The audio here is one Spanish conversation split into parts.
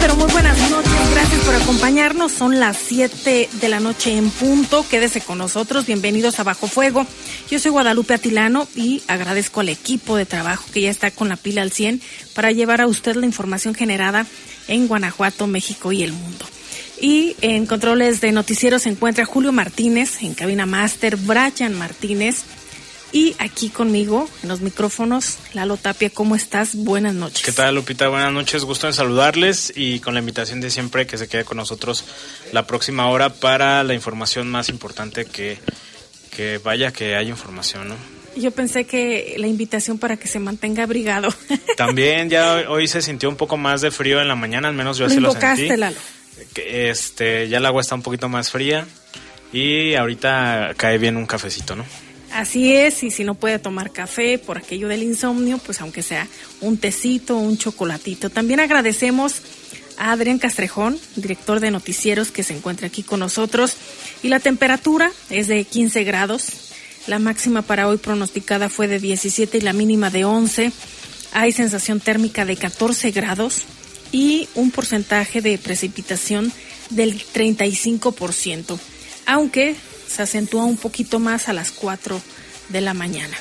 Pero muy buenas noches. Gracias por acompañarnos. Son las 7 de la noche en punto. Quédese con nosotros. Bienvenidos a Bajo Fuego. Yo soy Guadalupe Atilano y agradezco al equipo de trabajo que ya está con la pila al 100 para llevar a usted la información generada en Guanajuato, México y el mundo. Y en controles de noticieros se encuentra Julio Martínez, en cabina máster, Brian Martínez. Y aquí conmigo, en los micrófonos, Lalo Tapia, ¿cómo estás? Buenas noches. ¿Qué tal, Lupita? Buenas noches, gusto en saludarles y con la invitación de siempre que se quede con nosotros la próxima hora para la información más importante que, que vaya que haya información, ¿no? Yo pensé que la invitación para que se mantenga abrigado. También ya hoy se sintió un poco más de frío en la mañana, al menos yo así lo sentí. Lalo. Este, ya el agua está un poquito más fría y ahorita cae bien un cafecito, ¿no? Así es, y si no puede tomar café por aquello del insomnio, pues aunque sea un tecito, un chocolatito. También agradecemos a Adrián Castrejón, director de noticieros, que se encuentra aquí con nosotros. Y la temperatura es de 15 grados. La máxima para hoy pronosticada fue de 17 y la mínima de 11. Hay sensación térmica de 14 grados y un porcentaje de precipitación del 35%, aunque se acentúa un poquito más a las 4 de la mañana.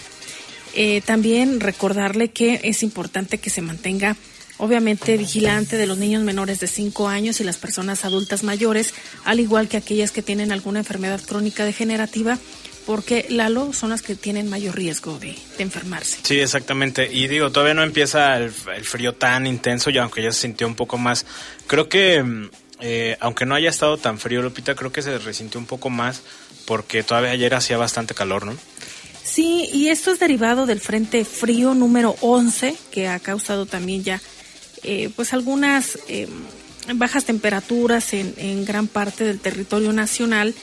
Eh, también recordarle que es importante que se mantenga obviamente vigilante de los niños menores de 5 años y las personas adultas mayores, al igual que aquellas que tienen alguna enfermedad crónica degenerativa, porque Lalo son las que tienen mayor riesgo de, de enfermarse. Sí, exactamente. Y digo, todavía no empieza el, el frío tan intenso, ya aunque ya se sintió un poco más. Creo que, mm, eh, aunque no haya estado tan frío, Lupita, creo que se resintió un poco más porque todavía ayer hacía bastante calor, ¿no? Sí, y esto es derivado del Frente Frío número 11, que ha causado también ya eh, pues algunas eh, bajas temperaturas en, en gran parte del territorio nacional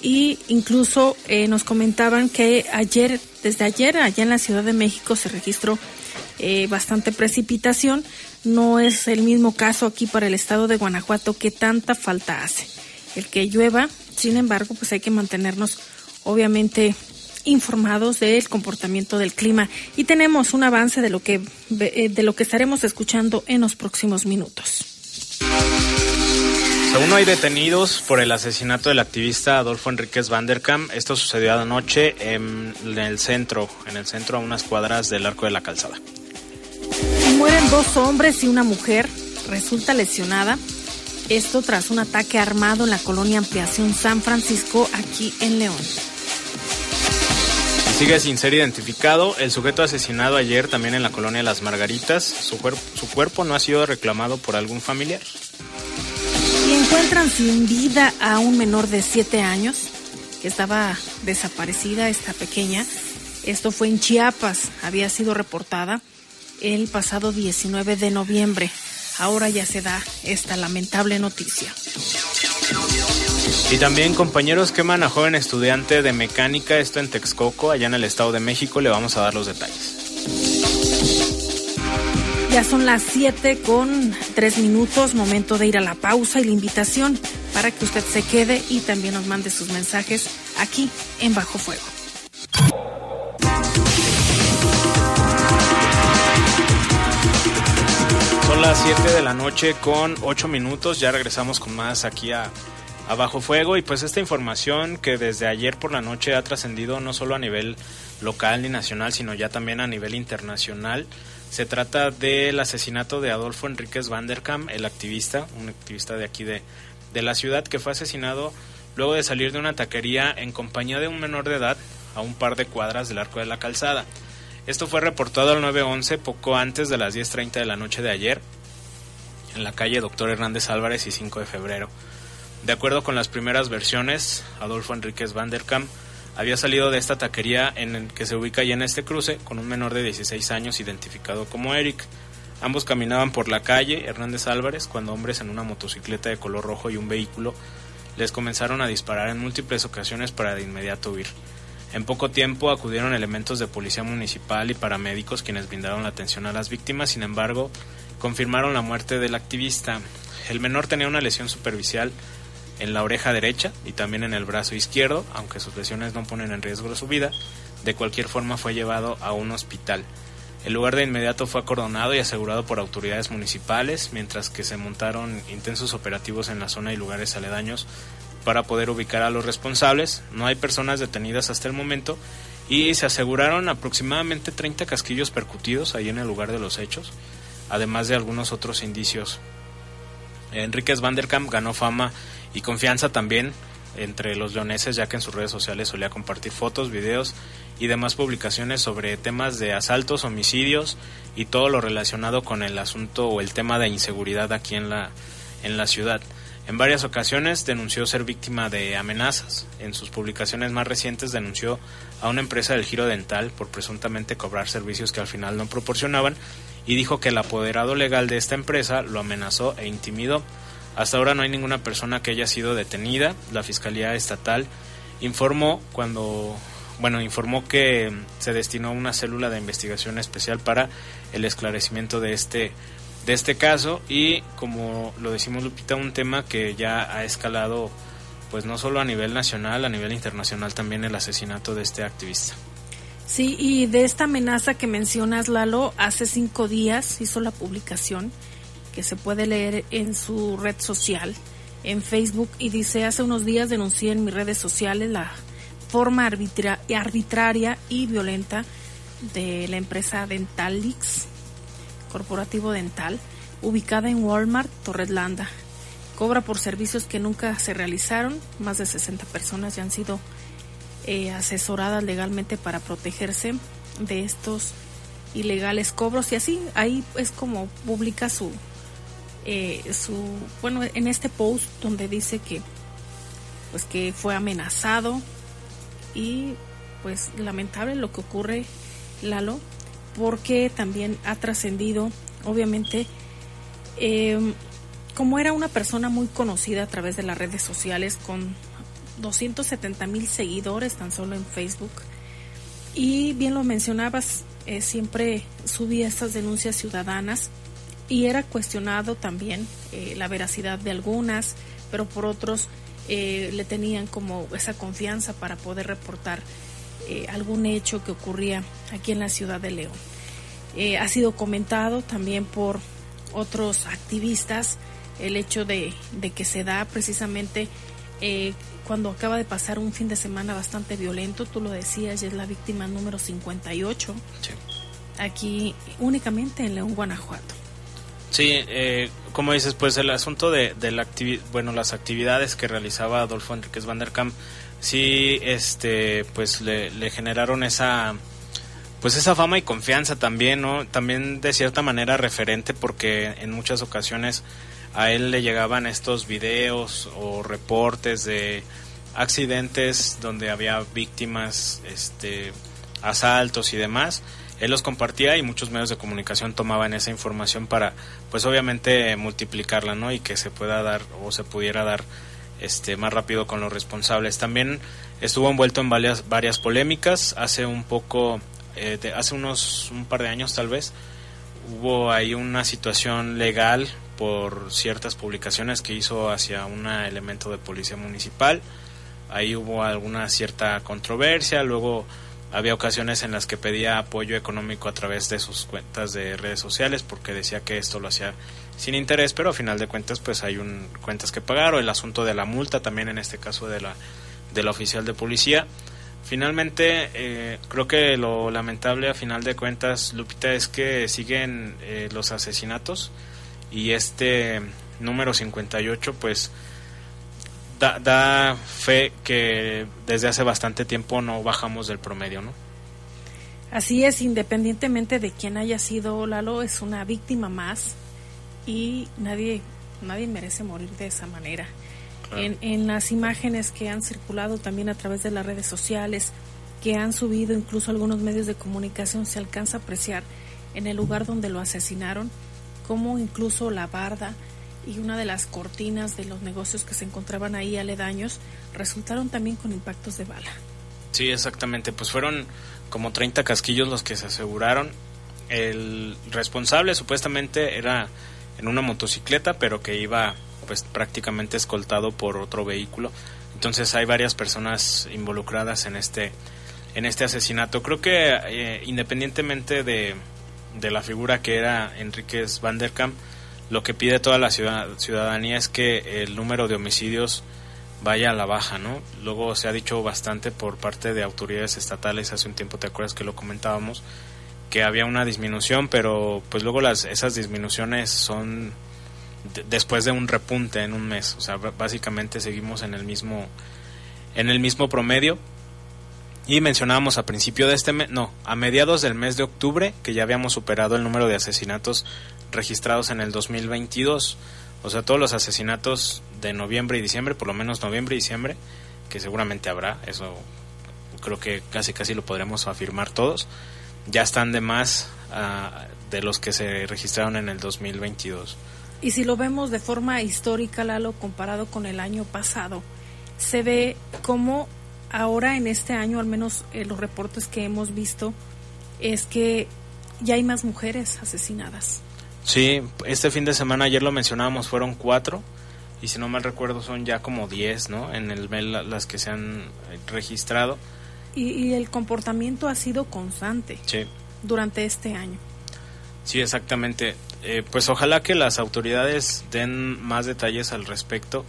y incluso eh, nos comentaban que ayer, desde ayer, allá en la Ciudad de México se registró eh, bastante precipitación. No es el mismo caso aquí para el estado de Guanajuato que tanta falta hace. El que llueva, sin embargo, pues hay que mantenernos obviamente informados del comportamiento del clima y tenemos un avance de lo que eh, de lo que estaremos escuchando en los próximos minutos. Aún no hay detenidos por el asesinato del activista Adolfo Enríquez Vanderkam. Esto sucedió anoche en, en el centro, en el centro a unas cuadras del Arco de la Calzada. Mueren dos hombres y una mujer. Resulta lesionada. Esto tras un ataque armado en la colonia Ampliación San Francisco, aquí en León. Sigue sin ser identificado. El sujeto asesinado ayer también en la colonia Las Margaritas. Su, cuerp- su cuerpo no ha sido reclamado por algún familiar. Y encuentran sin vida a un menor de 7 años que estaba desaparecida, esta pequeña. Esto fue en Chiapas, había sido reportada el pasado 19 de noviembre. Ahora ya se da esta lamentable noticia. Y también compañeros queman a joven estudiante de mecánica, esto en Texcoco, allá en el Estado de México. Le vamos a dar los detalles. Ya son las 7 con 3 minutos, momento de ir a la pausa y la invitación para que usted se quede y también nos mande sus mensajes aquí en Bajo Fuego. Son las 7 de la noche con 8 minutos. Ya regresamos con más aquí a, Bajo Fuego. Y pues esta información que desde ayer por la noche ha trascendido no solo a nivel local ni nacional, sino ya también a nivel internacional. Se trata del asesinato de Adolfo Enríquez Vanderkam, el activista, un activista de aquí de, de la ciudad, que fue asesinado luego de salir de una taquería en compañía de un menor de edad a un par de cuadras del Arco de la Calzada. Esto fue reportado al 911 poco antes de las 10.30 de la noche de ayer. en la calle Doctor Hernández Álvarez y 5 de febrero. De acuerdo con las primeras versiones, Adolfo Enríquez Van der Kamp había salido de esta taquería en el que se ubica ya en este cruce con un menor de 16 años identificado como Eric. Ambos caminaban por la calle Hernández Álvarez cuando hombres en una motocicleta de color rojo y un vehículo les comenzaron a disparar en múltiples ocasiones para de inmediato huir. En poco tiempo acudieron elementos de policía municipal y paramédicos quienes brindaron la atención a las víctimas, sin embargo, confirmaron la muerte del activista. El menor tenía una lesión superficial en la oreja derecha y también en el brazo izquierdo, aunque sus lesiones no ponen en riesgo su vida. De cualquier forma fue llevado a un hospital. El lugar de inmediato fue acordonado y asegurado por autoridades municipales, mientras que se montaron intensos operativos en la zona y lugares aledaños para poder ubicar a los responsables. No hay personas detenidas hasta el momento y se aseguraron aproximadamente 30 casquillos percutidos ahí en el lugar de los hechos, además de algunos otros indicios. Enríquez Van der Kamp ganó fama y confianza también entre los leoneses, ya que en sus redes sociales solía compartir fotos, videos y demás publicaciones sobre temas de asaltos, homicidios y todo lo relacionado con el asunto o el tema de inseguridad aquí en la, en la ciudad. En varias ocasiones denunció ser víctima de amenazas. En sus publicaciones más recientes denunció a una empresa del giro dental por presuntamente cobrar servicios que al final no proporcionaban y dijo que el apoderado legal de esta empresa lo amenazó e intimidó. Hasta ahora no hay ninguna persona que haya sido detenida. La Fiscalía Estatal informó cuando bueno, informó que se destinó una célula de investigación especial para el esclarecimiento de este de este caso y como lo decimos Lupita un tema que ya ha escalado pues no solo a nivel nacional, a nivel internacional también el asesinato de este activista. Sí, y de esta amenaza que mencionas, Lalo, hace cinco días hizo la publicación que se puede leer en su red social, en Facebook, y dice, hace unos días denuncié en mis redes sociales la forma arbitraria y violenta de la empresa Dentalix, corporativo dental, ubicada en Walmart, Torreslanda. Cobra por servicios que nunca se realizaron. Más de 60 personas ya han sido eh, asesoradas legalmente para protegerse de estos ilegales cobros y así ahí es como publica su eh, su bueno en este post donde dice que pues que fue amenazado y pues lamentable lo que ocurre, Lalo, porque también ha trascendido, obviamente, em, como era una persona muy conocida a través de las redes sociales, con 270 mil seguidores tan solo en Facebook, y bien lo mencionabas, eh, siempre subía estas denuncias ciudadanas y era cuestionado también eh, la veracidad de algunas, pero por otros eh, le tenían como esa confianza para poder reportar eh, algún hecho que ocurría aquí en la ciudad de León. Eh, ha sido comentado también por otros activistas el hecho de, que se da precisamente cuando acaba de pasar un fin de semana bastante violento, tú lo decías, ya es la víctima número 58, aquí únicamente en León, Guanajuato. Sí, eh, como dices, pues el asunto de, la bueno, las actividades que realizaba Adolfo Enriquez Van der Kamp, sí, este, pues le, generaron esa, pues esa fama y confianza también, ¿no? También de cierta manera referente porque en muchas ocasiones a él le llegaban estos videos o reportes de accidentes donde había víctimas, este, asaltos y demás él los compartía y muchos medios de comunicación tomaban esa información para, pues obviamente multiplicarla, ¿no? Y que se pueda dar o se pudiera dar este más rápido con los responsables. También estuvo envuelto en varias, varias polémicas. Hace un poco, eh, hace unos un par de años tal vez, hubo ahí una situación legal por ciertas publicaciones que hizo hacia un elemento de policía municipal. Ahí hubo alguna cierta controversia, luego había ocasiones en las que pedía apoyo económico a través de sus cuentas de redes sociales porque decía que esto lo hacía sin interés, pero a final de cuentas pues hay un, cuentas que pagar o el asunto de la multa también en este caso de la, de la oficial de policía. Finalmente, eh, creo que lo lamentable a final de cuentas, Lupita, es que siguen eh, los asesinatos y este número 58 pues da, fe que desde hace bastante tiempo no bajamos del promedio, ¿no? Así es, independientemente de quién haya sido Lalo, es una víctima más y nadie, nadie merece morir de esa manera. En, en las imágenes que han circulado también a través de las redes sociales, que han subido incluso algunos medios de comunicación, se alcanza a apreciar en el lugar donde lo asesinaron, como incluso la barda y una de las cortinas de los negocios que se encontraban ahí aledaños resultaron también con impactos de bala. Sí, exactamente, pues fueron como 30 casquillos los que se aseguraron. El responsable supuestamente era en una motocicleta, pero que iba pues prácticamente escoltado por otro vehículo. Entonces hay varias personas involucradas en este en este asesinato. Creo que eh, independientemente de, de, la figura que era Enríquez Van der Kamp, lo que pide toda la ciudadanía es que el número de homicidios vaya a la baja, ¿no? Luego se ha dicho bastante por parte de autoridades estatales, hace un tiempo te acuerdas que lo comentábamos, que había una disminución, pero pues luego las, esas disminuciones son después de un repunte en un mes, o sea, básicamente seguimos en el mismo en el mismo promedio y mencionábamos a principio de este mes, no, a mediados del mes de octubre, que ya habíamos superado el número de asesinatos registrados en el 2022. O sea, todos los asesinatos de noviembre y diciembre, por lo menos noviembre y diciembre, que seguramente habrá, eso creo que casi casi lo podremos afirmar todos, ya están de más uh, de los que se registraron en el 2022. Y si lo vemos de forma histórica, Lalo, comparado con el año pasado, se ve como ahora en este año, al menos eh, los reportes que hemos visto, es que ya hay más mujeres asesinadas. Sí, este fin de semana, ayer lo mencionábamos, fueron cuatro, y si no mal recuerdo son ya como diez, ¿no? En el las que se han registrado. Y, el comportamiento ha sido constante sí. durante este año. Sí, exactamente. Eh, pues ojalá que las autoridades den más detalles al respecto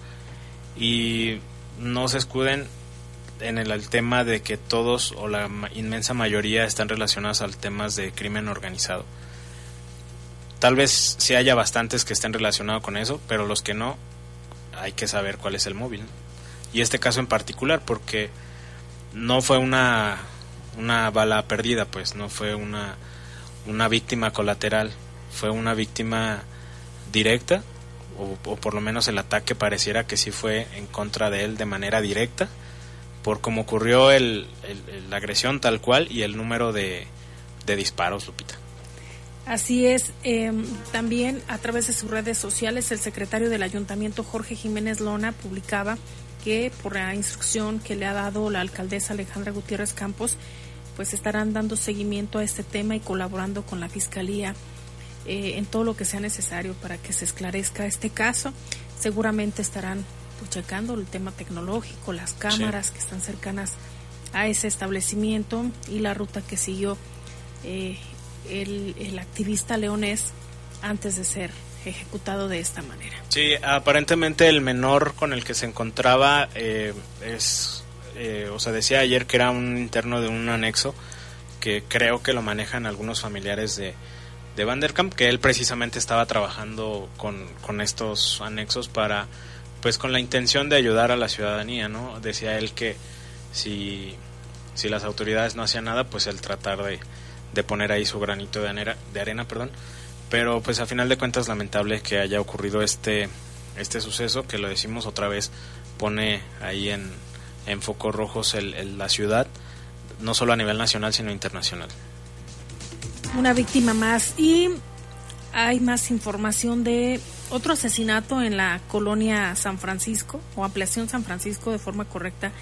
y no se escuden en el, tema de que todos o la inmensa mayoría están relacionados al temas de crimen organizado. Tal vez sí haya bastantes que estén relacionados con eso, pero los que no, hay que saber cuál es el móvil. Y este caso en particular, porque no fue una, una bala perdida, pues no fue una, una víctima colateral, fue una víctima directa, o, o por lo menos el ataque pareciera que sí fue en contra de él de manera directa por cómo ocurrió el, la agresión tal cual y el número de, disparos, Lupita. Así es, em, también a través de sus redes sociales el secretario del ayuntamiento Jorge Jiménez Lona publicaba que por la instrucción que le ha dado la alcaldesa Alejandra Gutiérrez Campos, pues estarán dando seguimiento a este tema y colaborando con la fiscalía eh, en todo lo que sea necesario para que se esclarezca este caso. Seguramente estarán pues, checando el tema tecnológico, las cámaras que están cercanas a ese establecimiento y la ruta que siguió eh, el, activista leonés antes de ser ejecutado de esta manera. Sí, aparentemente el menor con el que se encontraba eh, es, eh, o sea, decía ayer que era un interno de un anexo que creo que lo manejan algunos familiares de, de Vanderkamp, que él precisamente estaba trabajando con, con estos anexos para pues con la intención de ayudar a la ciudadanía, ¿no? Decía él que si, si las autoridades no hacían nada, pues el tratar de, de poner ahí su granito de arena, de arena, perdón. Pero pues a final de cuentas lamentable que haya ocurrido este, este suceso, que lo decimos otra vez, pone ahí en, en focos rojos el, la ciudad, no solo a nivel nacional, sino internacional. Una víctima más y hay más información de otro asesinato en la colonia San Francisco o ampliación San Francisco de forma correcta.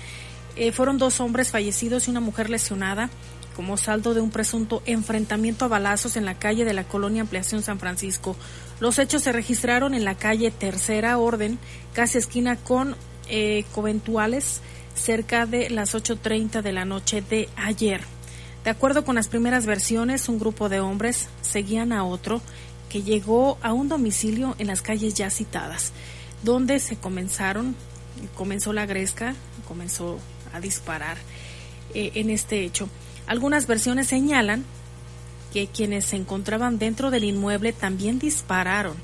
Eh, fueron dos hombres fallecidos y una mujer lesionada como saldo de un presunto enfrentamiento a balazos en la calle de la colonia Ampliación San Francisco. Los hechos se registraron en la calle Tercera Orden, casi esquina con eh, Coventuales, cerca de las 8.30 de la noche de ayer. De acuerdo con las primeras versiones, un grupo de hombres seguían a otro que llegó a un domicilio en las calles ya citadas, donde se comenzaron, comenzó la gresca, comenzó a disparar eh, en este hecho. Algunas versiones señalan que quienes se encontraban dentro del inmueble también dispararon,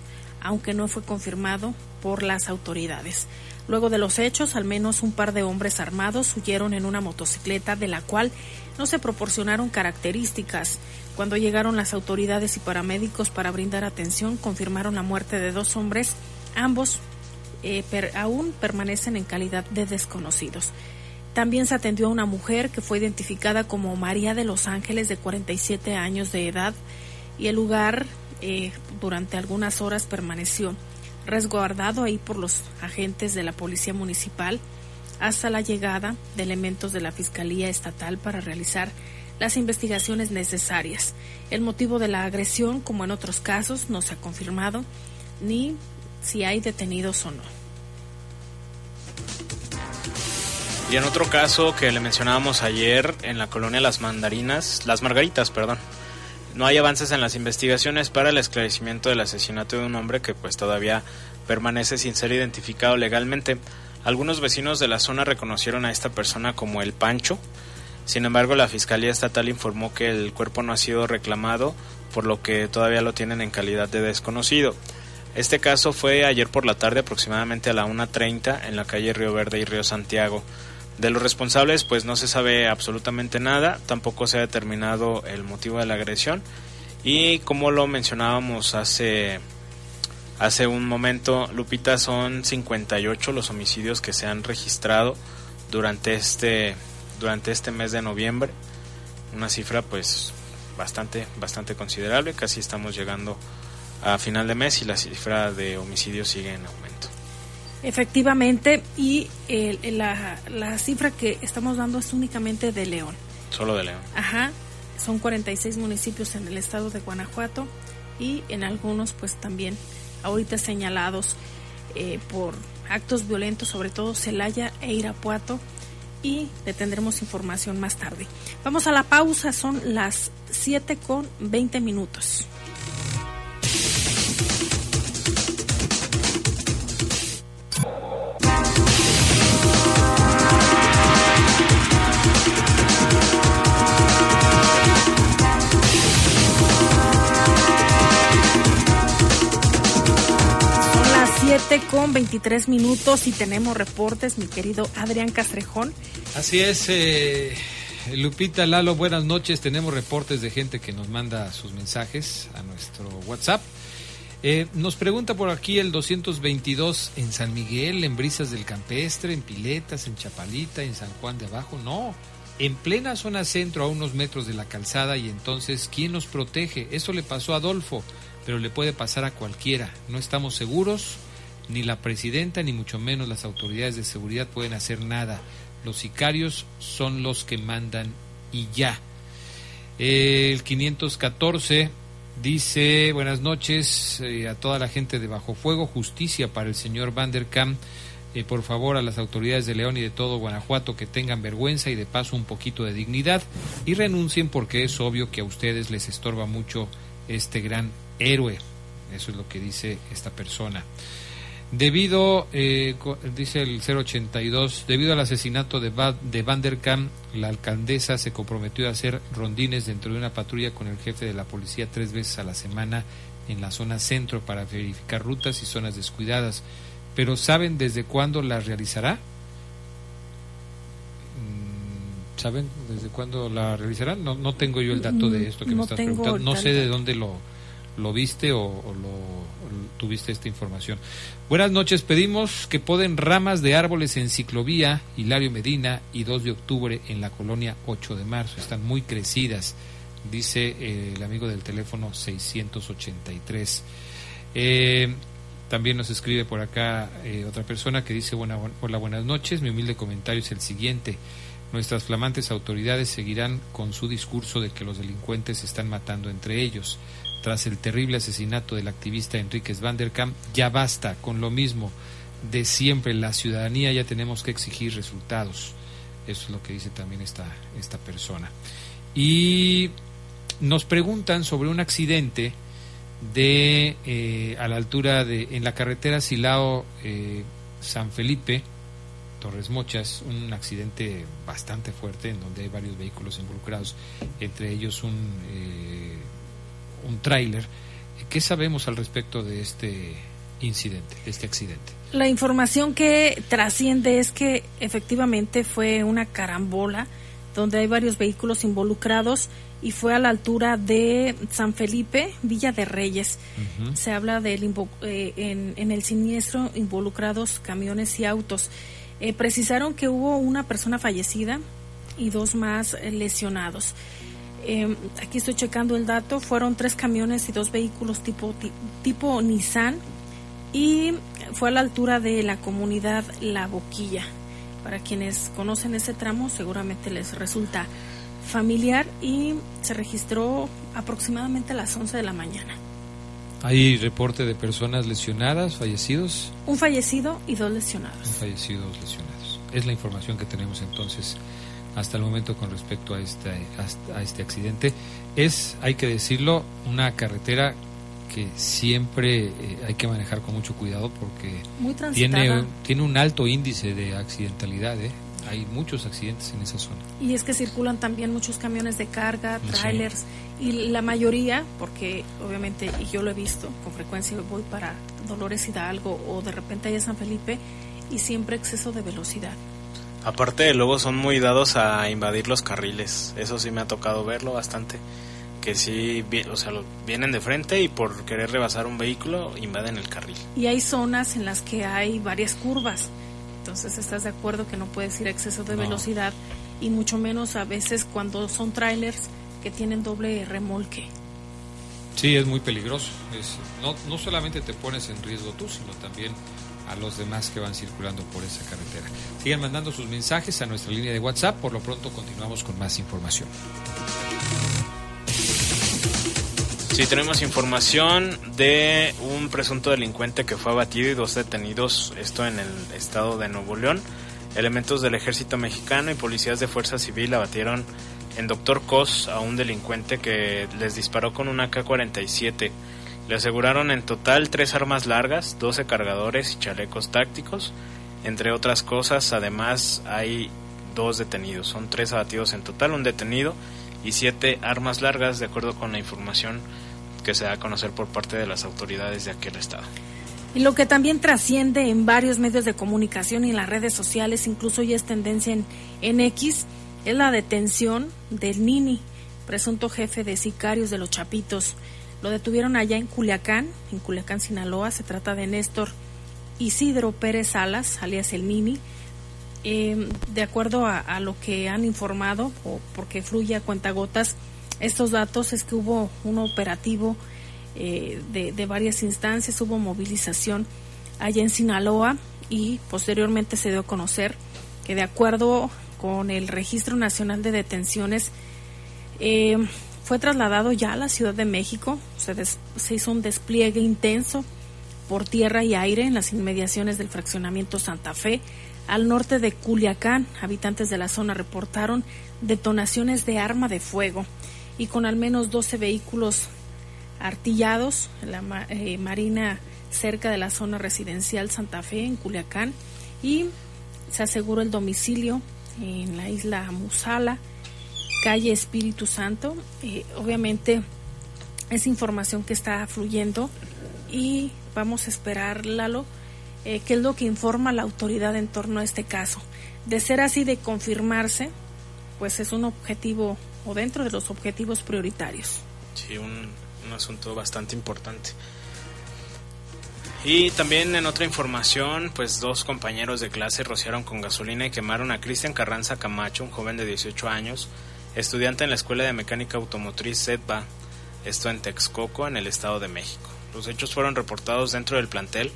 aunque no fue confirmado por las autoridades. Luego de los hechos, al menos un par de hombres armados huyeron en una motocicleta de la cual no se proporcionaron características. Cuando llegaron las autoridades y paramédicos para brindar atención, confirmaron la muerte de dos hombres, ambos eh, aún permanecen en calidad de desconocidos. También se atendió a una mujer que fue identificada como María de los Ángeles, de 47 años de edad, y el lugar eh, durante algunas horas permaneció resguardado ahí por los agentes de la Policía Municipal hasta la llegada de elementos de la Fiscalía Estatal para realizar las investigaciones necesarias. El motivo de la agresión, como en otros casos, no se ha confirmado ni si hay detenidos o no. Y en otro caso que le mencionábamos ayer en la colonia Las Mandarinas, Las Margaritas, perdón, no hay avances en las investigaciones para el esclarecimiento del asesinato de un hombre que pues todavía permanece sin ser identificado legalmente. Algunos vecinos de la zona reconocieron a esta persona como el Pancho. Sin embargo, la Fiscalía Estatal informó que el cuerpo no ha sido reclamado, por lo que todavía lo tienen en calidad de desconocido. Este caso fue ayer por la tarde aproximadamente a la 1.30 en la calle Río Verde y Río Santiago. De los responsables pues no se sabe absolutamente nada, tampoco se ha determinado el motivo de la agresión. Y como lo mencionábamos hace hace un momento, Lupita son 58 los homicidios que se han registrado durante este durante este mes de noviembre, una cifra pues bastante bastante considerable, casi estamos llegando a final de mes y la cifra de homicidios sigue en aumento. Efectivamente, y la, la, cifra que estamos dando es únicamente de León. Solo de León. Ajá, son 46 municipios en el estado de Guanajuato y en algunos pues también ahorita señalados eh, por actos violentos, sobre todo Celaya e Irapuato, y le tendremos información más tarde. Vamos a la pausa, son las 7 con 20 minutos. Con 23 minutos y tenemos reportes, mi querido Adrián Castrejón. Así es, eh, Lupita, Lalo, buenas noches. Tenemos reportes de gente que nos manda sus mensajes a nuestro WhatsApp. Eh, nos pregunta por aquí el 222 en San Miguel, en Brisas del Campestre, en Piletas, en Chapalita, en San Juan de Abajo. No, en plena zona centro, a unos metros de la calzada, y entonces, ¿quién nos protege? Eso le pasó a Adolfo, pero le puede pasar a cualquiera. No estamos seguros, ni la presidenta ni mucho menos las autoridades de seguridad pueden hacer nada. Los sicarios son los que mandan y ya. El 514 dice, buenas noches eh, a toda la gente de Bajo Fuego, justicia para el señor Van der Kamp. Eh, por favor a las autoridades de León y de todo Guanajuato que tengan vergüenza y de paso un poquito de dignidad y renuncien porque es obvio que a ustedes les estorba mucho este gran héroe. Eso es lo que dice esta persona. Debido, eh, dice el 082, debido al asesinato de, de Van der Kamp, la alcaldesa se comprometió a hacer rondines dentro de una patrulla con el jefe de la policía tres veces a la semana en la zona centro para verificar rutas y zonas descuidadas. Pero ¿saben desde cuándo la realizará? Mm, ¿Saben desde cuándo la realizará? No, no tengo yo el dato de esto que me estás preguntando. No sé de dónde lo, lo viste o, lo, tuviste esta información. Buenas noches, pedimos que poden ramas de árboles en ciclovía Hilario Medina y 2 de octubre en la colonia 8 de marzo. Están muy crecidas, dice eh, el amigo del teléfono 683. Eh, también nos escribe por acá eh, otra persona que dice, hola, buenas noches, mi humilde comentario es el siguiente. Nuestras flamantes autoridades seguirán con su discurso de que los delincuentes se están matando entre ellos tras el terrible asesinato del activista Enríquez van der Kamp, ya basta con lo mismo de siempre. La ciudadanía ya tenemos que exigir resultados. Eso es lo que dice también esta, esta persona. Y nos preguntan sobre un accidente de eh, a la altura de en la carretera Silao eh, San Felipe Torres Mochas un accidente bastante fuerte en donde hay varios vehículos involucrados entre ellos un eh, un tráiler. ¿Qué sabemos al respecto de este incidente, de este accidente? La información que trasciende es que efectivamente fue una carambola donde hay varios vehículos involucrados y fue a la altura de San Felipe, Villa de Reyes. Se habla del eh, en, el siniestro involucrados camiones y autos. Eh, precisaron que hubo una persona fallecida y dos más lesionados. Em, aquí estoy checando el dato, fueron tres camiones y dos vehículos tipo, tipo Nissan y fue a la altura de la comunidad La Boquilla. Para quienes conocen ese tramo seguramente les resulta familiar y se registró aproximadamente a las 11 de la mañana. ¿Hay reporte de personas lesionadas, fallecidos? Un fallecido y dos lesionados. Un fallecido, dos lesionados. Es la información que tenemos entonces hasta el momento con respecto a este, a este accidente. Es, hay que decirlo, una carretera que siempre eh, hay que manejar con mucho cuidado porque tiene, tiene un alto índice de accidentalidad. ¿eh? hay muchos accidentes en esa zona. Y es que circulan también muchos camiones de carga, trailers, y la mayoría, porque obviamente, y yo lo he visto, con frecuencia voy para Dolores Hidalgo o de repente hay a San Felipe, y siempre exceso de velocidad. Aparte, luego son muy dados a invadir los carriles, eso sí me ha tocado verlo bastante que sí, o sea, vienen de frente y por querer rebasar un vehículo invaden el carril. Y hay zonas en las que hay varias curvas entonces estás de acuerdo que no puedes ir a exceso de velocidad y mucho menos a veces cuando son trailers que tienen doble remolque. Sí, es muy peligroso. no, no solamente te pones en riesgo tú, sino también a los demás que van circulando por esa carretera. Sigan mandando sus mensajes a nuestra línea de WhatsApp. Por lo pronto continuamos con más información. Sí, tenemos información de un presunto delincuente que fue abatido y dos detenidos, esto en el estado de Nuevo León. Elementos del ejército mexicano y policías de fuerza civil abatieron en Doctor Cos a un delincuente que les disparó con una K-47. Le aseguraron en total tres armas largas, 12 cargadores y chalecos tácticos. Entre otras cosas, además hay dos detenidos. Son tres abatidos en total, un detenido y siete armas largas, de acuerdo con la información que se da a conocer por parte de las autoridades de aquel estado. Y lo que también trasciende en varios medios de comunicación y en las redes sociales, incluso ya es tendencia en, en X, es la detención del Nini, presunto jefe de sicarios de los Chapitos. Lo detuvieron allá en Culiacán, en Culiacán, Sinaloa. Se trata de Néstor Isidro Pérez Salas, alias el Nini. Eh, de acuerdo a, lo que han informado, o porque fluye a cuentagotas, estos datos es que hubo un operativo eh, de, varias instancias, hubo movilización allá en Sinaloa y posteriormente se dio a conocer que de acuerdo con el Registro Nacional de Detenciones eh, fue trasladado ya a la Ciudad de México, se, se hizo un despliegue intenso por tierra y aire en las inmediaciones del fraccionamiento Santa Fe, al norte de Culiacán. Habitantes de la zona reportaron detonaciones de arma de fuego y con al menos 12 vehículos artillados, la eh, Marina cerca de la zona residencial Santa Fe en Culiacán. Y se aseguró el domicilio en la isla Musala, calle Espíritu Santo. Eh, obviamente es información que está fluyendo y vamos a esperar, Lalo, eh, qué es lo que informa la autoridad en torno a este caso. De ser así, de confirmarse, pues es un objetivo o dentro de los objetivos prioritarios. Sí, un, asunto bastante importante. Y también en otra información, pues dos compañeros de clase rociaron con gasolina y quemaron a Cristian Carranza Camacho, un joven de 18 años, estudiante en la Escuela de Mecánica Automotriz ZETBA, esto en Texcoco, en el Estado de México. Los hechos fueron reportados dentro del plantel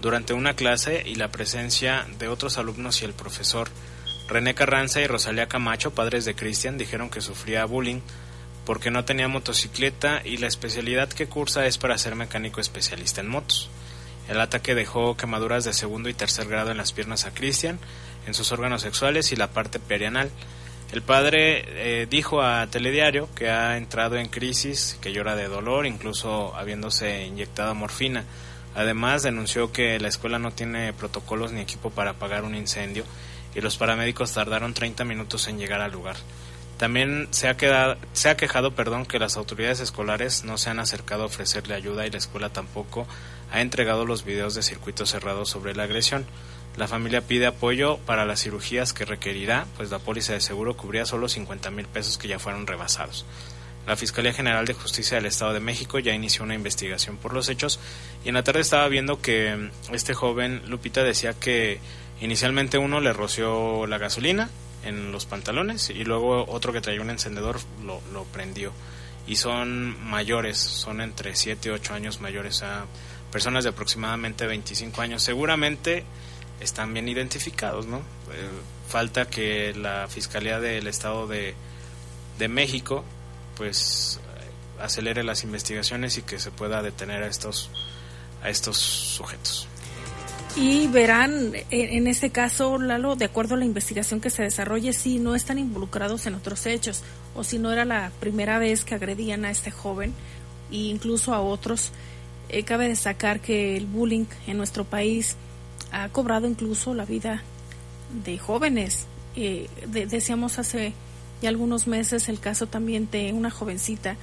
durante una clase y la presencia de otros alumnos y el profesor. René Carranza y Rosalía Camacho, padres de Cristian, dijeron que sufría bullying porque no tenía motocicleta y la especialidad que cursa es para ser mecánico especialista en motos. El ataque dejó quemaduras de segundo y tercer grado en las piernas a Cristian, en sus órganos sexuales y la parte perianal. El padre eh, dijo a Telediario que ha entrado en crisis, que llora de dolor, incluso habiéndose inyectado morfina. Además, denunció que la escuela no tiene protocolos ni equipo para apagar un incendio y los paramédicos tardaron 30 minutos en llegar al lugar. También se ha, quedado, se ha quejado perdón, que las autoridades escolares no se han acercado a ofrecerle ayuda y la escuela tampoco ha entregado los videos de circuito cerrado sobre la agresión. La familia pide apoyo para las cirugías que requerirá, pues la póliza de seguro cubría solo 50 mil pesos que ya fueron rebasados. La Fiscalía General de Justicia del Estado de México ya inició una investigación por los hechos y en la tarde estaba viendo que este joven Lupita decía que inicialmente uno le roció la gasolina en los pantalones y luego otro que traía un encendedor lo, prendió. Y son mayores, son entre 7 y 8 años mayores, a personas de aproximadamente 25 años. Seguramente están bien identificados, ¿no? Eh, falta que la Fiscalía del Estado de, de México pues acelere las investigaciones y que se pueda detener a estos a estos sujetos. Y verán, en este caso, Lalo, de acuerdo a la investigación que se desarrolle, si no están involucrados en otros hechos o si no era la primera vez que agredían a este joven e incluso a otros. Eh, cabe destacar que el bullying en nuestro país ha cobrado incluso la vida de jóvenes. Eh, decíamos hace ya algunos meses el caso también de una jovencita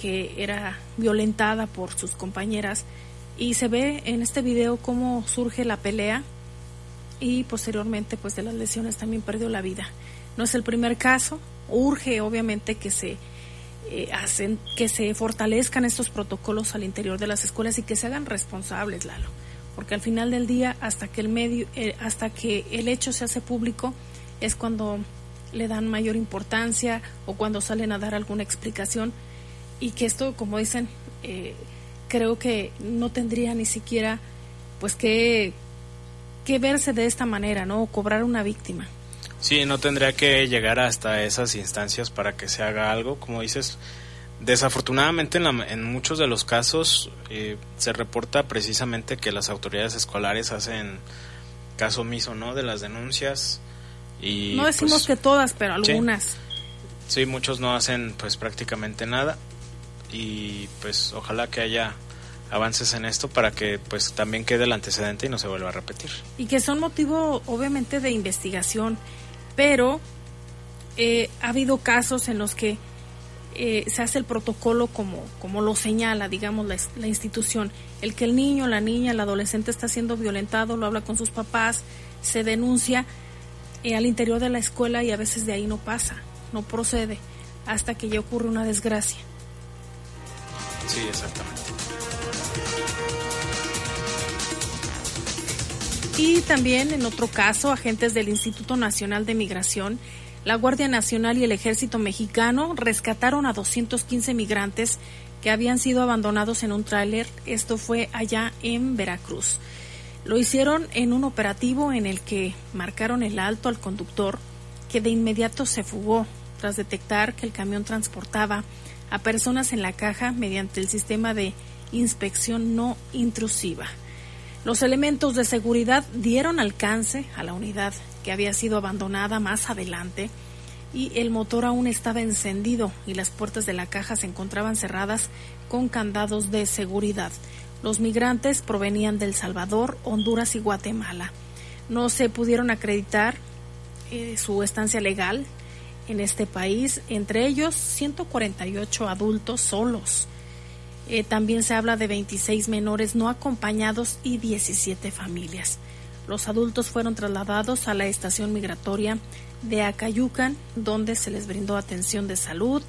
que era violentada por sus compañeras y se ve en este video cómo surge la pelea y posteriormente pues de las lesiones también perdió la vida. No es el primer caso, urge obviamente que se eh, hacen que se fortalezcan estos protocolos al interior de las escuelas y que se hagan responsables, Lalo, porque al final del día hasta que el medio eh, hasta que el hecho se hace público es cuando le dan mayor importancia o cuando salen a dar alguna explicación y que esto, como dicen, eh, creo que no tendría ni siquiera pues que, que verse de esta manera, ¿no? Cobrar una víctima. Sí, no tendría que llegar hasta esas instancias para que se haga algo, como dices. Desafortunadamente en, en muchos de los casos eh, se reporta precisamente que las autoridades escolares hacen caso omiso, ¿no? De las denuncias y no decimos pues, que todas, pero algunas. Sí, muchos no hacen pues prácticamente nada y pues ojalá que haya avances en esto para que pues también quede el antecedente y no se vuelva a repetir. Y que son motivo obviamente de investigación, pero eh, ha habido casos en los que eh, se hace el protocolo como, como lo señala, digamos, la, la, institución. El que el niño, la niña, el adolescente está siendo violentado, lo habla con sus papás, se denuncia eh, al interior de la escuela y a veces de ahí no pasa, no procede, hasta que ya ocurre una desgracia. Sí, exactamente. Y también en otro caso, agentes del Instituto Nacional de Migración, la Guardia Nacional y el Ejército Mexicano rescataron a 215 migrantes que habían sido abandonados en un tráiler. Esto fue allá en Veracruz. Lo hicieron en un operativo en el que marcaron el alto al conductor, que de inmediato se fugó tras detectar que el camión transportaba a personas en la caja mediante el sistema de inspección no intrusiva. Los elementos de seguridad dieron alcance a la unidad que había sido abandonada más adelante y el motor aún estaba encendido y las puertas de la caja se encontraban cerradas con candados de seguridad. Los migrantes provenían del Salvador, Honduras y Guatemala. No se pudieron acreditar eh, su estancia legal en este país, entre ellos 148 adultos solos. Eh, también se habla de 26 menores no acompañados y 17 familias. Los adultos fueron trasladados a la estación migratoria de Acayucan, donde se les brindó atención de salud.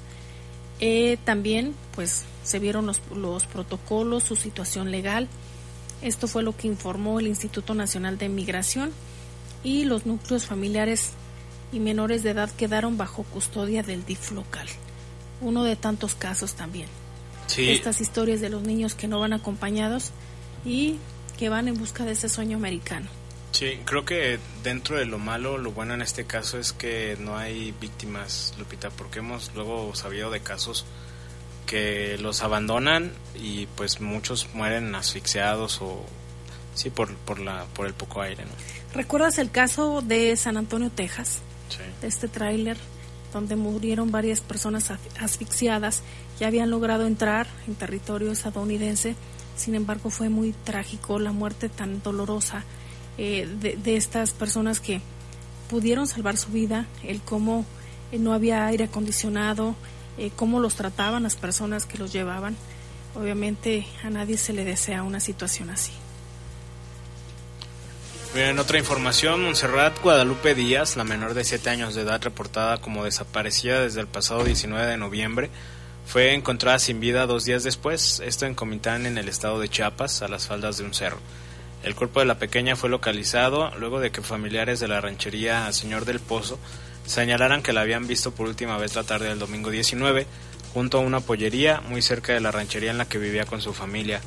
Eh, también, pues, se vieron los, los protocolos, su situación legal. Esto fue lo que informó el Instituto Nacional de Migración y los núcleos familiares y menores de edad quedaron bajo custodia del DIF local. Uno de tantos casos también estas historias de los niños que no van acompañados y que van en busca de ese sueño americano. Sí, creo que dentro de lo malo, lo bueno en este caso es que no hay víctimas, Lupita, porque hemos luego sabido de casos que los abandonan y pues muchos mueren asfixiados o sí por por la por el poco aire, ¿no? ¿Recuerdas el caso de San Antonio, Texas? Sí. De este tráiler donde murieron varias personas asfixiadas que habían logrado entrar en territorio estadounidense. Sin embargo, fue muy trágico la muerte tan dolorosa eh, de, estas personas que pudieron salvar su vida, el cómo eh, no había aire acondicionado, eh, cómo los trataban las personas que los llevaban. Obviamente a nadie se le desea una situación así. En otra información, Montserrat Guadalupe Díaz, la menor de 7 años de edad reportada como desaparecida desde el pasado 19 de noviembre, fue encontrada sin vida dos días después, esto en Comitán en el estado de Chiapas, a las faldas de un cerro. El cuerpo de la pequeña fue localizado luego de que familiares de la ranchería Señor del Pozo señalaran que la habían visto por última vez la tarde del domingo 19 junto a una pollería muy cerca de la ranchería en la que vivía con su familia.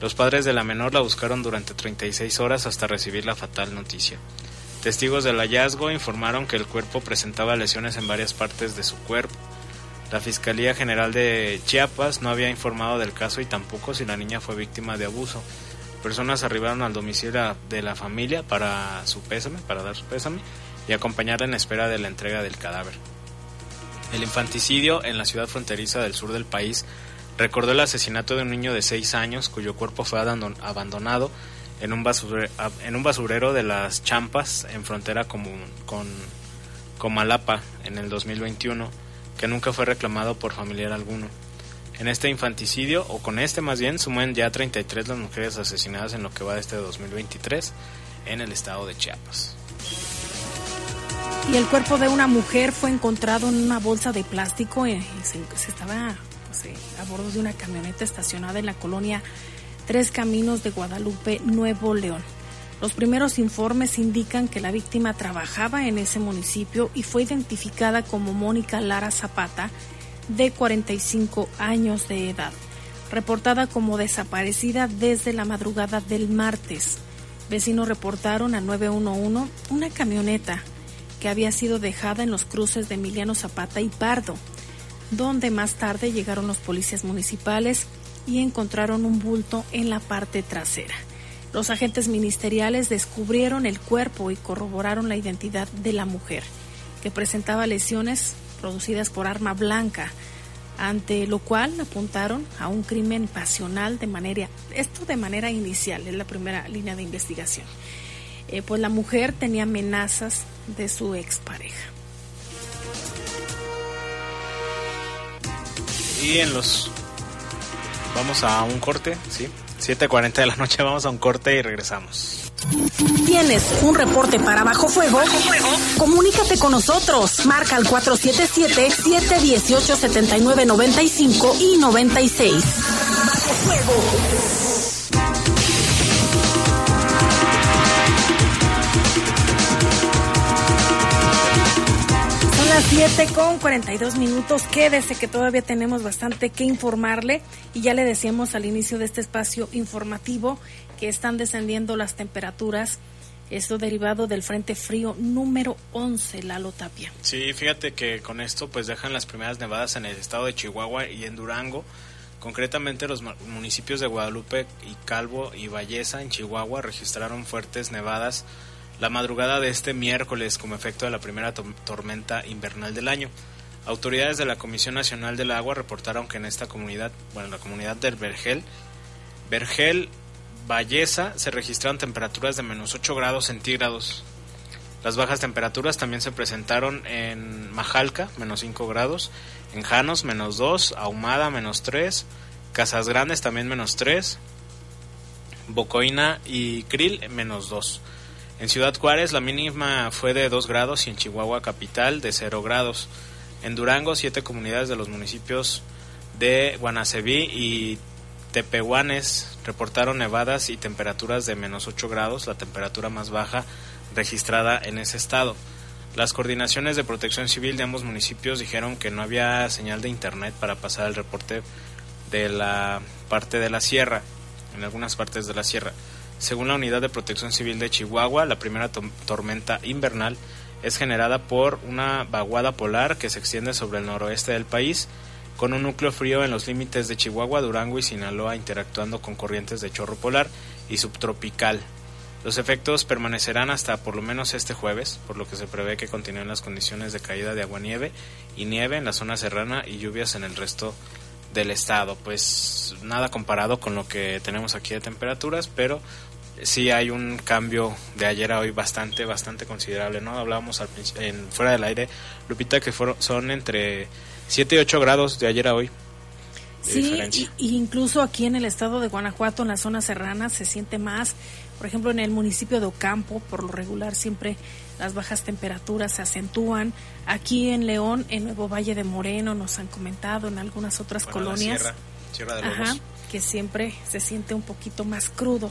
Los padres de la menor la buscaron durante 36 horas hasta recibir la fatal noticia. Testigos del hallazgo informaron que el cuerpo presentaba lesiones en varias partes de su cuerpo. La Fiscalía General de Chiapas no había informado del caso y tampoco si la niña fue víctima de abuso. Personas arribaron al domicilio de la familia para su pésame, para dar su pésame y acompañarla en espera de la entrega del cadáver. El infanticidio en la ciudad fronteriza del sur del país recordó el asesinato de un niño de 6 años cuyo cuerpo fue abandonado en un, basurero, en un basurero de las Champas en frontera con, con Comalapa en el 2021, que nunca fue reclamado por familiar alguno. En este infanticidio, o con este más bien, suman ya 33 las mujeres asesinadas en lo que va de este 2023 en el estado de Chiapas. Y el cuerpo de una mujer fue encontrado en una bolsa de plástico. Eh, se, estaba a bordo de una camioneta estacionada en la colonia Tres Caminos de Guadalupe, Nuevo León. Los primeros informes indican que la víctima trabajaba en ese municipio y fue identificada como Mónica Lara Zapata, de 45 años de edad, reportada como desaparecida desde la madrugada del martes. Vecinos reportaron a 911 una camioneta que había sido dejada en los cruces de Emiliano Zapata y Pardo donde más tarde llegaron los policías municipales y encontraron un bulto en la parte trasera. Los agentes ministeriales descubrieron el cuerpo y corroboraron la identidad de la mujer, que presentaba lesiones producidas por arma blanca, ante lo cual apuntaron a un crimen pasional de manera, esto de manera inicial, es la primera línea de investigación. Eh, pues la mujer tenía amenazas de su expareja. Y en los... Vamos a un corte, ¿sí? 7.40 de la noche vamos a un corte y regresamos. ¿Tienes un reporte para Bajo Fuego? Comunícate con nosotros. Marca al 477-718-7995 y 96. Bajo Fuego. 7 con 42 minutos. Quédese que todavía tenemos bastante que informarle y ya le decíamos al inicio de este espacio informativo que están descendiendo las temperaturas. Esto derivado del Frente Frío número 11, Lalo Tapia. Sí, fíjate que con esto pues dejan las primeras nevadas en el estado de Chihuahua y en Durango. Concretamente los municipios de Guadalupe y Calvo y Valleza en Chihuahua registraron fuertes nevadas la madrugada de este miércoles como efecto de la primera tormenta invernal del año. Autoridades de la Comisión Nacional del Agua reportaron que en esta comunidad, bueno, la comunidad del Vergel, Vergel, Valleza, se registraron temperaturas de menos 8 grados centígrados. Las bajas temperaturas también se presentaron en Majalca, menos 5 grados, en Janos, menos 2, Ahumada, menos 3, Casas Grandes también menos 3, Bocoina y Krill, menos 2. En Ciudad Juárez la mínima fue de 2 grados y en Chihuahua capital de 0 grados. En Durango, siete comunidades de los municipios de Guanacebí y Tepehuanes reportaron nevadas y temperaturas de menos 8 grados, la temperatura más baja registrada en ese estado. Las coordinaciones de protección civil de ambos municipios dijeron que no había señal de internet para pasar el reporte de la parte de la sierra, en algunas partes de la sierra. Según la Unidad de Protección Civil de Chihuahua, la primera tormenta invernal es generada por una vaguada polar que se extiende sobre el noroeste del país, con un núcleo frío en los límites de Chihuahua, Durango y Sinaloa interactuando con corrientes de chorro polar y subtropical. Los efectos permanecerán hasta por lo menos este jueves, por lo que se prevé que continúen las condiciones de caída de agua-nieve y nieve en la zona serrana y lluvias en el resto del estado. Pues nada comparado con lo que tenemos aquí de temperaturas, pero sí hay un cambio de ayer a hoy bastante, bastante considerable, ¿no? Hablábamos al, en, fuera del aire, Lupita, que fueron, son entre 7 y 8 grados de ayer a hoy. Sí, y, incluso aquí en el estado de Guanajuato, en la zona serrana, se siente más Por ejemplo, en el municipio de Ocampo, por lo regular siempre las bajas temperaturas se acentúan. Aquí en León, en Nuevo Valle de Moreno, nos han comentado en algunas otras colonias. Sierra, de Ajá, que siempre se siente un poquito más crudo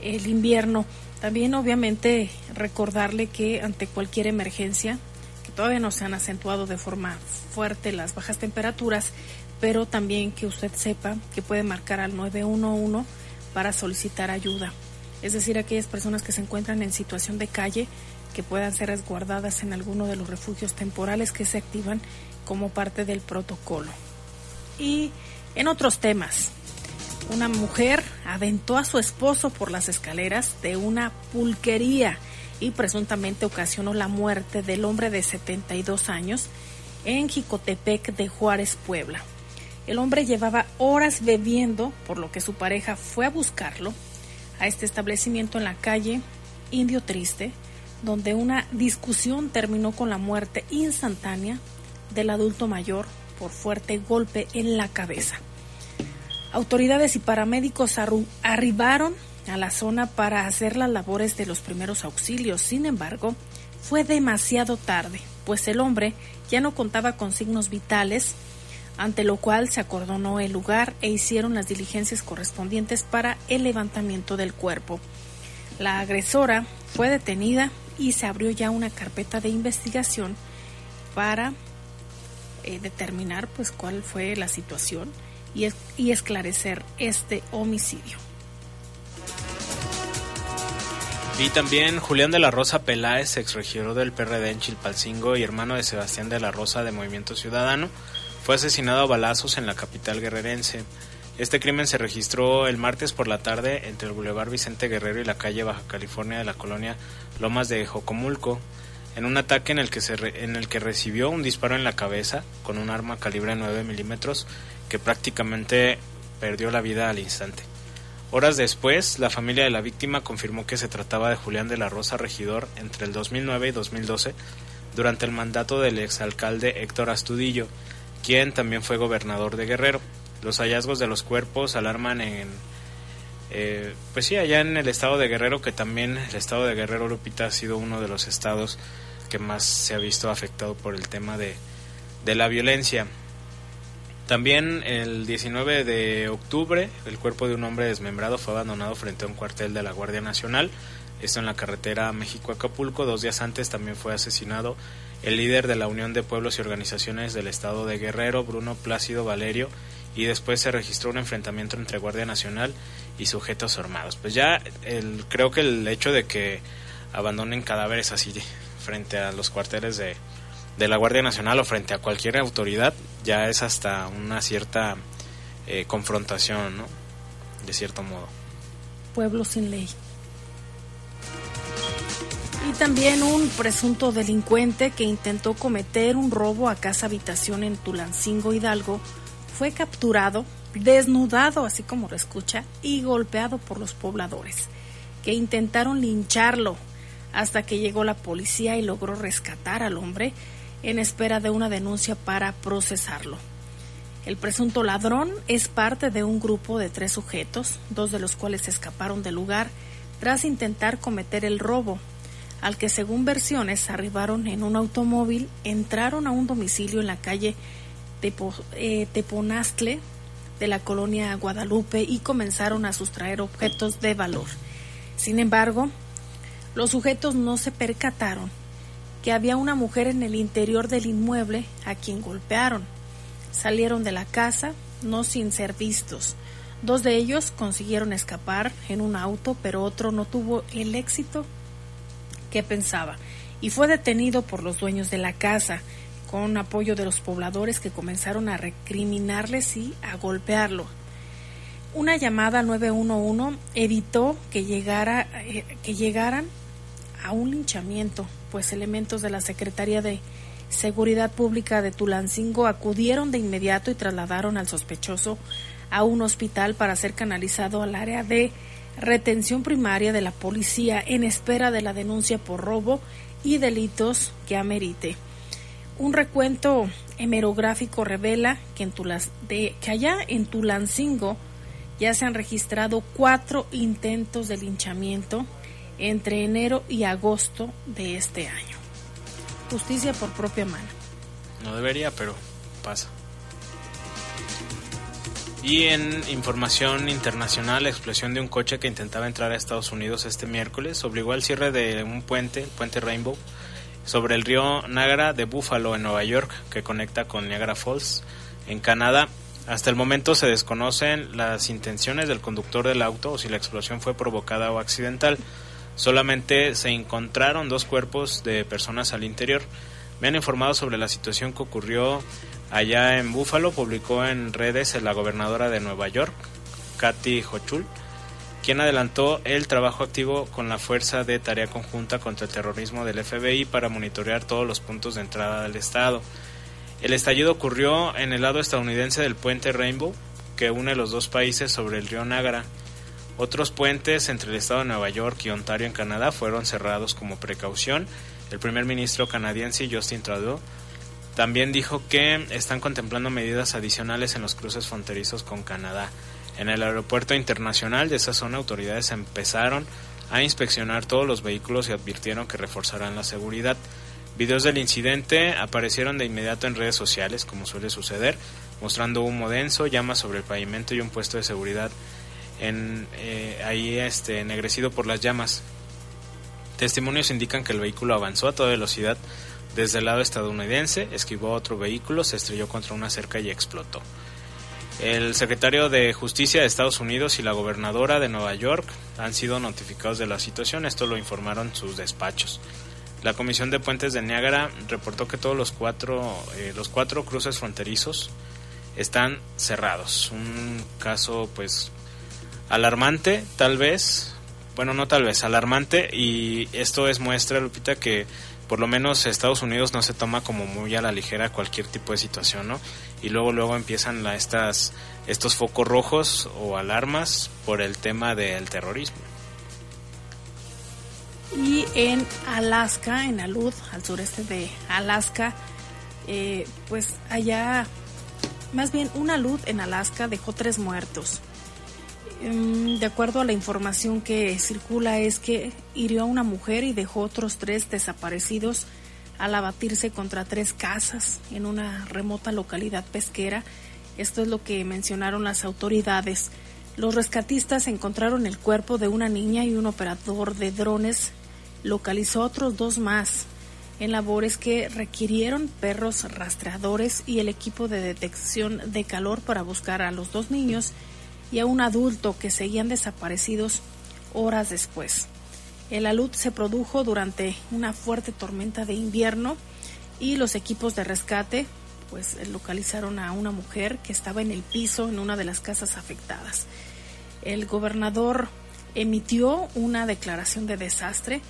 el invierno. También obviamente recordarle que ante cualquier emergencia, que todavía no se han acentuado de forma fuerte las bajas temperaturas, pero también que usted sepa que puede marcar al 911 para solicitar ayuda. Es decir, aquellas personas que se encuentran en situación de calle que puedan ser resguardadas en alguno de los refugios temporales que se activan como parte del protocolo. Y en otros temas, una mujer aventó a su esposo por las escaleras de una pulquería y presuntamente ocasionó la muerte del hombre de 72 años en Jicotepec de Juárez, Puebla. El hombre llevaba horas bebiendo, por lo que su pareja fue a buscarlo a este establecimiento en la calle Indio Triste, donde una discusión terminó con la muerte instantánea del adulto mayor por fuerte golpe en la cabeza. Autoridades y paramédicos arribaron a la zona para hacer las labores de los primeros auxilios. Sin embargo, fue demasiado tarde, pues el hombre ya no contaba con signos vitales ante lo cual se acordonó el lugar e hicieron las diligencias correspondientes para el levantamiento del cuerpo. La agresora fue detenida y se abrió ya una carpeta de investigación para eh, determinar pues cuál fue la situación y, y esclarecer este homicidio. Y también Julián de la Rosa Peláez, exregidor del PRD en Chilpalcingo y hermano de Sebastián de la Rosa de Movimiento Ciudadano, fue asesinado a balazos en la capital guerrerense. Este crimen se registró el martes por la tarde entre el Boulevard Vicente Guerrero y la calle Baja California de la colonia Lomas de Jocomulco, en un ataque en el que, se en el que recibió un disparo en la cabeza con un arma calibre 9 milímetros que prácticamente perdió la vida al instante. Horas después, la familia de la víctima confirmó que se trataba de Julián de la Rosa Regidor entre el 2009 y 2012 durante el mandato del exalcalde Héctor Astudillo, quien también fue gobernador de Guerrero. Los hallazgos de los cuerpos alarman en, eh, pues sí, allá en el estado de Guerrero, que también el estado de Guerrero, Lupita, ha sido uno de los estados que más se ha visto afectado por el tema de, de la violencia. También el 19 de octubre, el cuerpo de un hombre desmembrado fue abandonado frente a un cuartel de la Guardia Nacional, esto en la carretera México-Acapulco. Dos días antes también fue asesinado el líder de la Unión de Pueblos y Organizaciones del Estado de Guerrero, Bruno Plácido Valerio, y después se registró un enfrentamiento entre Guardia Nacional y sujetos armados. Pues ya el, creo que el hecho de que abandonen cadáveres así frente a los cuarteles de, de la Guardia Nacional o frente a cualquier autoridad ya es hasta una cierta eh, confrontación, ¿no? De cierto modo. Pueblo sin ley. Y también un presunto delincuente que intentó cometer un robo a casa habitación en Tulancingo Hidalgo fue capturado, desnudado, así como lo escucha, y golpeado por los pobladores, que intentaron lincharlo hasta que llegó la policía y logró rescatar al hombre en espera de una denuncia para procesarlo. El presunto ladrón es parte de un grupo de tres sujetos, dos de los cuales escaparon del lugar tras intentar cometer el robo al que según versiones arribaron en un automóvil, entraron a un domicilio en la calle Tepo, eh, Teponastle de la colonia Guadalupe y comenzaron a sustraer objetos de valor. Sin embargo, los sujetos no se percataron que había una mujer en el interior del inmueble a quien golpearon. Salieron de la casa, no sin ser vistos. Dos de ellos consiguieron escapar en un auto, pero otro no tuvo el éxito qué pensaba y fue detenido por los dueños de la casa con apoyo de los pobladores que comenzaron a recriminarles y a golpearlo. Una llamada 911 evitó que, llegara, eh, que llegaran a un linchamiento, pues elementos de la Secretaría de Seguridad Pública de Tulancingo acudieron de inmediato y trasladaron al sospechoso a un hospital para ser canalizado al área de retención primaria de la policía en espera de la denuncia por robo y delitos que amerite. Un recuento hemerográfico revela que, en de, que allá en Tulancingo ya se han registrado cuatro intentos de linchamiento entre enero y agosto de este año. Justicia por propia mano. No debería, pero pasa. Y en información internacional, la explosión de un coche que intentaba entrar a Estados Unidos este miércoles obligó al cierre de un puente, el puente Rainbow, sobre el río Niagara de Buffalo en Nueva York, que conecta con Niagara Falls en Canadá. Hasta el momento se desconocen las intenciones del conductor del auto o si la explosión fue provocada o accidental. Solamente se encontraron dos cuerpos de personas al interior. Me han informado sobre la situación que ocurrió allá en Búfalo. Publicó en redes la gobernadora de Nueva York, Kathy Hochul, quien adelantó el trabajo activo con la Fuerza de Tarea Conjunta contra el Terrorismo del FBI para monitorear todos los puntos de entrada del estado. El estallido ocurrió en el lado estadounidense del puente Rainbow, que une los dos países sobre el río Niagara. Otros puentes entre el estado de Nueva York y Ontario en Canadá fueron cerrados como precaución el primer ministro canadiense Justin Trudeau también dijo que están contemplando medidas adicionales en los cruces fronterizos con Canadá. En el aeropuerto internacional de esa zona autoridades empezaron a inspeccionar todos los vehículos y advirtieron que reforzarán la seguridad. Videos del incidente aparecieron de inmediato en redes sociales, como suele suceder, mostrando humo denso, llamas sobre el pavimento y un puesto de seguridad en, eh, ahí este, ennegrecido por las llamas. Testimonios indican que el vehículo avanzó a toda velocidad desde el lado estadounidense, esquivó otro vehículo, se estrelló contra una cerca y explotó. El secretario de Justicia de Estados Unidos y la gobernadora de Nueva York han sido notificados de la situación, esto lo informaron sus despachos. La Comisión de Puentes de Niágara reportó que todos los cuatro, eh, los cuatro cruces fronterizos están cerrados. Un caso pues alarmante tal vez, bueno, no tal vez, alarmante y esto es muestra, Lupita, que por lo menos Estados Unidos no se toma como muy a la ligera cualquier tipo de situación, ¿no? Y luego luego empiezan la, estas estos focos rojos o alarmas por el tema del terrorismo. Y en Alaska, en Alud, al sureste de Alaska, eh, pues allá, más bien una luz en Alaska dejó tres muertos. Em, de acuerdo a la información que circula, es que hirió a una mujer y dejó otros tres desaparecidos al abatirse contra tres casas en una remota localidad pesquera. Esto es lo que mencionaron las autoridades. Los rescatistas encontraron el cuerpo de una niña y un operador de drones localizó otros dos más en labores que requirieron perros rastreadores y el equipo de detección de calor para buscar a los dos niños y a un adulto que seguían desaparecidos horas después. El alud se produjo durante una fuerte tormenta de invierno y los equipos de rescate pues localizaron a una mujer que estaba en el piso en una de las casas afectadas. El gobernador emitió una declaración de desastre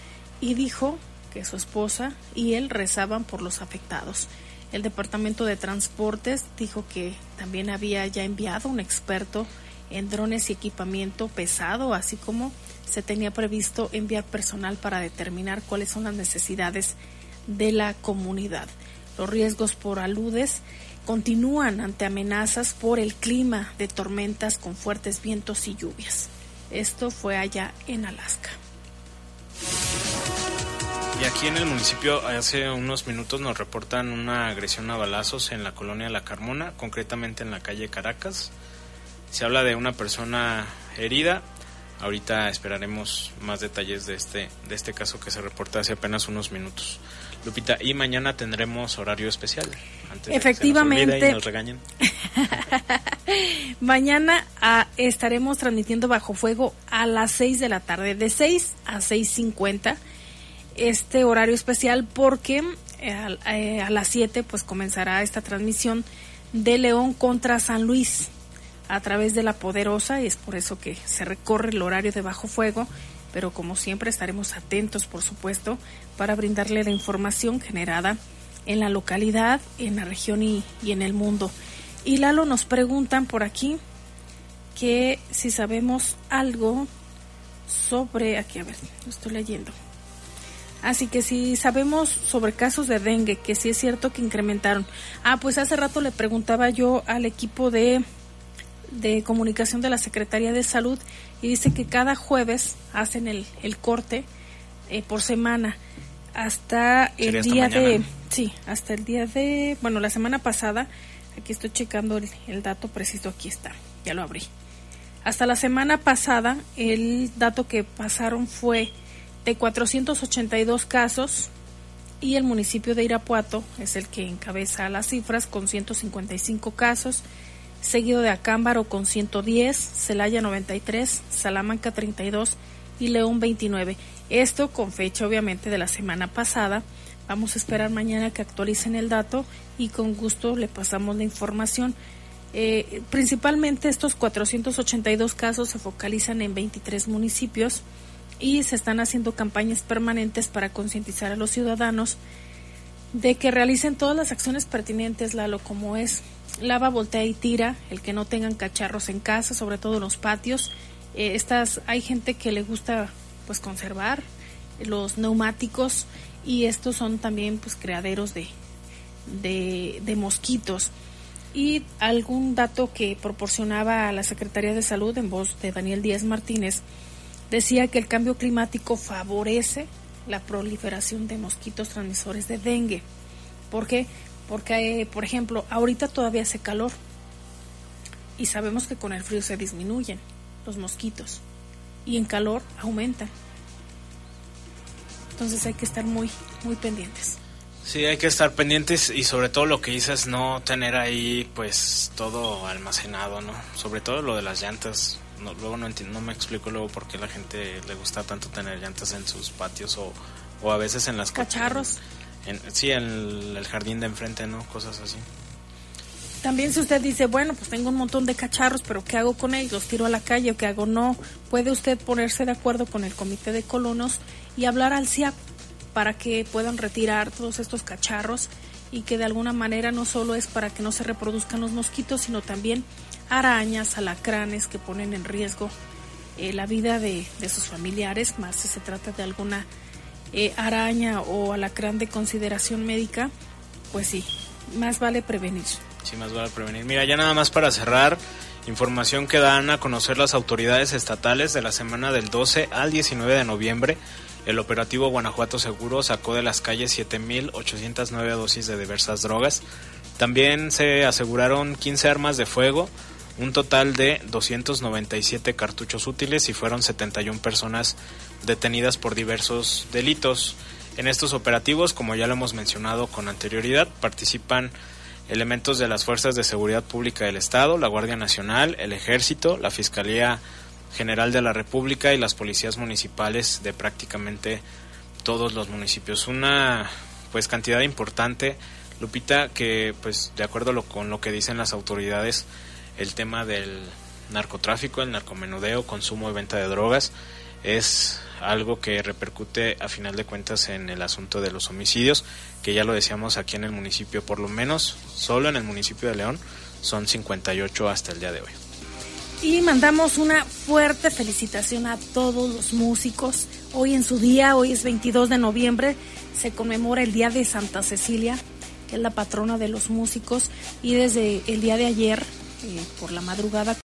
y dijo que su esposa y él rezaban por los afectados. El Departamento de Transportes dijo que también había ya enviado un experto en drones y equipamiento pesado, así como se tenía previsto enviar personal para determinar cuáles son las necesidades de la comunidad. Los riesgos por aludes continúan ante amenazas por el clima de tormentas con fuertes vientos y lluvias. Esto fue allá en Alaska. Y aquí en el municipio hace unos minutos nos reportan una agresión a balazos en la colonia La Carmona, concretamente en la calle Caracas. Se habla de una persona herida. Ahorita esperaremos más detalles de este, de este caso que se reporta hace apenas unos minutos. Lupita, y mañana tendremos horario especial. Efectivamente. nos regañen. mañana ah, estaremos transmitiendo bajo fuego a las 6 de la tarde, de 6 a 6.50 este horario especial porque eh, eh, a las 7 pues comenzará esta transmisión de León contra San Luis a través de la poderosa y es por eso que se recorre el horario de bajo fuego, pero como siempre estaremos atentos, por supuesto, para brindarle la información generada en la localidad, en la región y, en el mundo. Y Lalo nos preguntan por aquí que si sabemos algo sobre, aquí a ver, lo estoy leyendo. Así que si sabemos sobre casos de dengue, que si es cierto que incrementaron. Ah, pues hace rato le preguntaba yo al equipo de de comunicación de la Secretaría de Salud y dice que cada jueves hacen el, el corte eh, por semana. Hasta el día de sí hasta el día de bueno la semana pasada aquí estoy checando el, el dato preciso aquí está ya lo abrí. Hasta la semana pasada el dato que pasaron fue de 482 casos y el municipio de Irapuato es el que encabeza las cifras con 155 casos, seguido de Acámbaro con 110, Celaya 93, Salamanca 32 y León 29. Esto con fecha obviamente de la semana pasada. Vamos a esperar mañana que actualicen el dato y con gusto le pasamos la información. Eh, principalmente estos 482 casos se focalizan en 23 municipios y se están haciendo campañas permanentes para concientizar a los ciudadanos de que realicen todas las acciones pertinentes, Lalo, como es lava, voltea y tira, el que no tengan cacharros en casa, sobre todo en los patios. Eh, estas, hay gente que le gusta pues conservar los neumáticos y estos son también pues creaderos de, de, de mosquitos. Y algún dato que proporcionaba a la Secretaría de Salud en voz de Daniel Díaz Martínez decía que el cambio climático favorece la proliferación de mosquitos transmisores de dengue. ¿Por qué? Porque, por ejemplo, ahorita todavía hace calor y sabemos que con el frío se disminuyen los mosquitos y en calor aumentan. Entonces hay que estar muy, muy pendientes. Sí, hay que estar pendientes y sobre todo lo que dices, no tener ahí pues todo almacenado, ¿no? Sobre todo lo de las llantas. No, luego no entiendo, no me explico luego por qué la gente le gusta tanto tener llantas en sus patios o, o a veces en las cacharros. En, sí, en el, el jardín de enfrente, ¿no? Cosas así. También si usted dice, bueno, pues tengo un montón de cacharros, pero ¿qué hago con ellos? ¿Los tiro a la calle o qué hago? No, puede usted ponerse de acuerdo con el comité de colonos y hablar al CIAP para que puedan retirar todos estos cacharros y que de alguna manera no solo es para que no se reproduzcan los mosquitos, sino también arañas, alacranes que ponen en riesgo eh, la vida de, de, sus familiares, más si se trata de alguna eh, araña o alacrán de consideración médica, pues sí, más vale prevenir. Sí, más vale prevenir. Mira, ya nada más para cerrar, información que dan a conocer las autoridades estatales de la semana del 12 al 19 de noviembre. El operativo Guanajuato Seguro sacó de las calles 7.809 dosis de diversas drogas. También se aseguraron 15 armas de fuego, un total de 297 cartuchos útiles y fueron 71 personas detenidas por diversos delitos. En estos operativos, como ya lo hemos mencionado con anterioridad, participan elementos de las Fuerzas de Seguridad Pública del Estado, la Guardia Nacional, el Ejército, la Fiscalía General de la República y las policías municipales de prácticamente todos los municipios. Una pues cantidad importante, Lupita, que pues de acuerdo con lo que dicen las autoridades, el tema del narcotráfico, el narcomenudeo, consumo y venta de drogas es algo que repercute a final de cuentas en el asunto de los homicidios, que ya lo decíamos aquí en el municipio, por lo menos solo en el municipio de León son 58 hasta el día de hoy. Y mandamos una fuerte felicitación a todos los músicos. Hoy en su día, hoy es 22 de noviembre, se conmemora el Día de Santa Cecilia, que es la patrona de los músicos, y desde el día de ayer, eh, por la madrugada,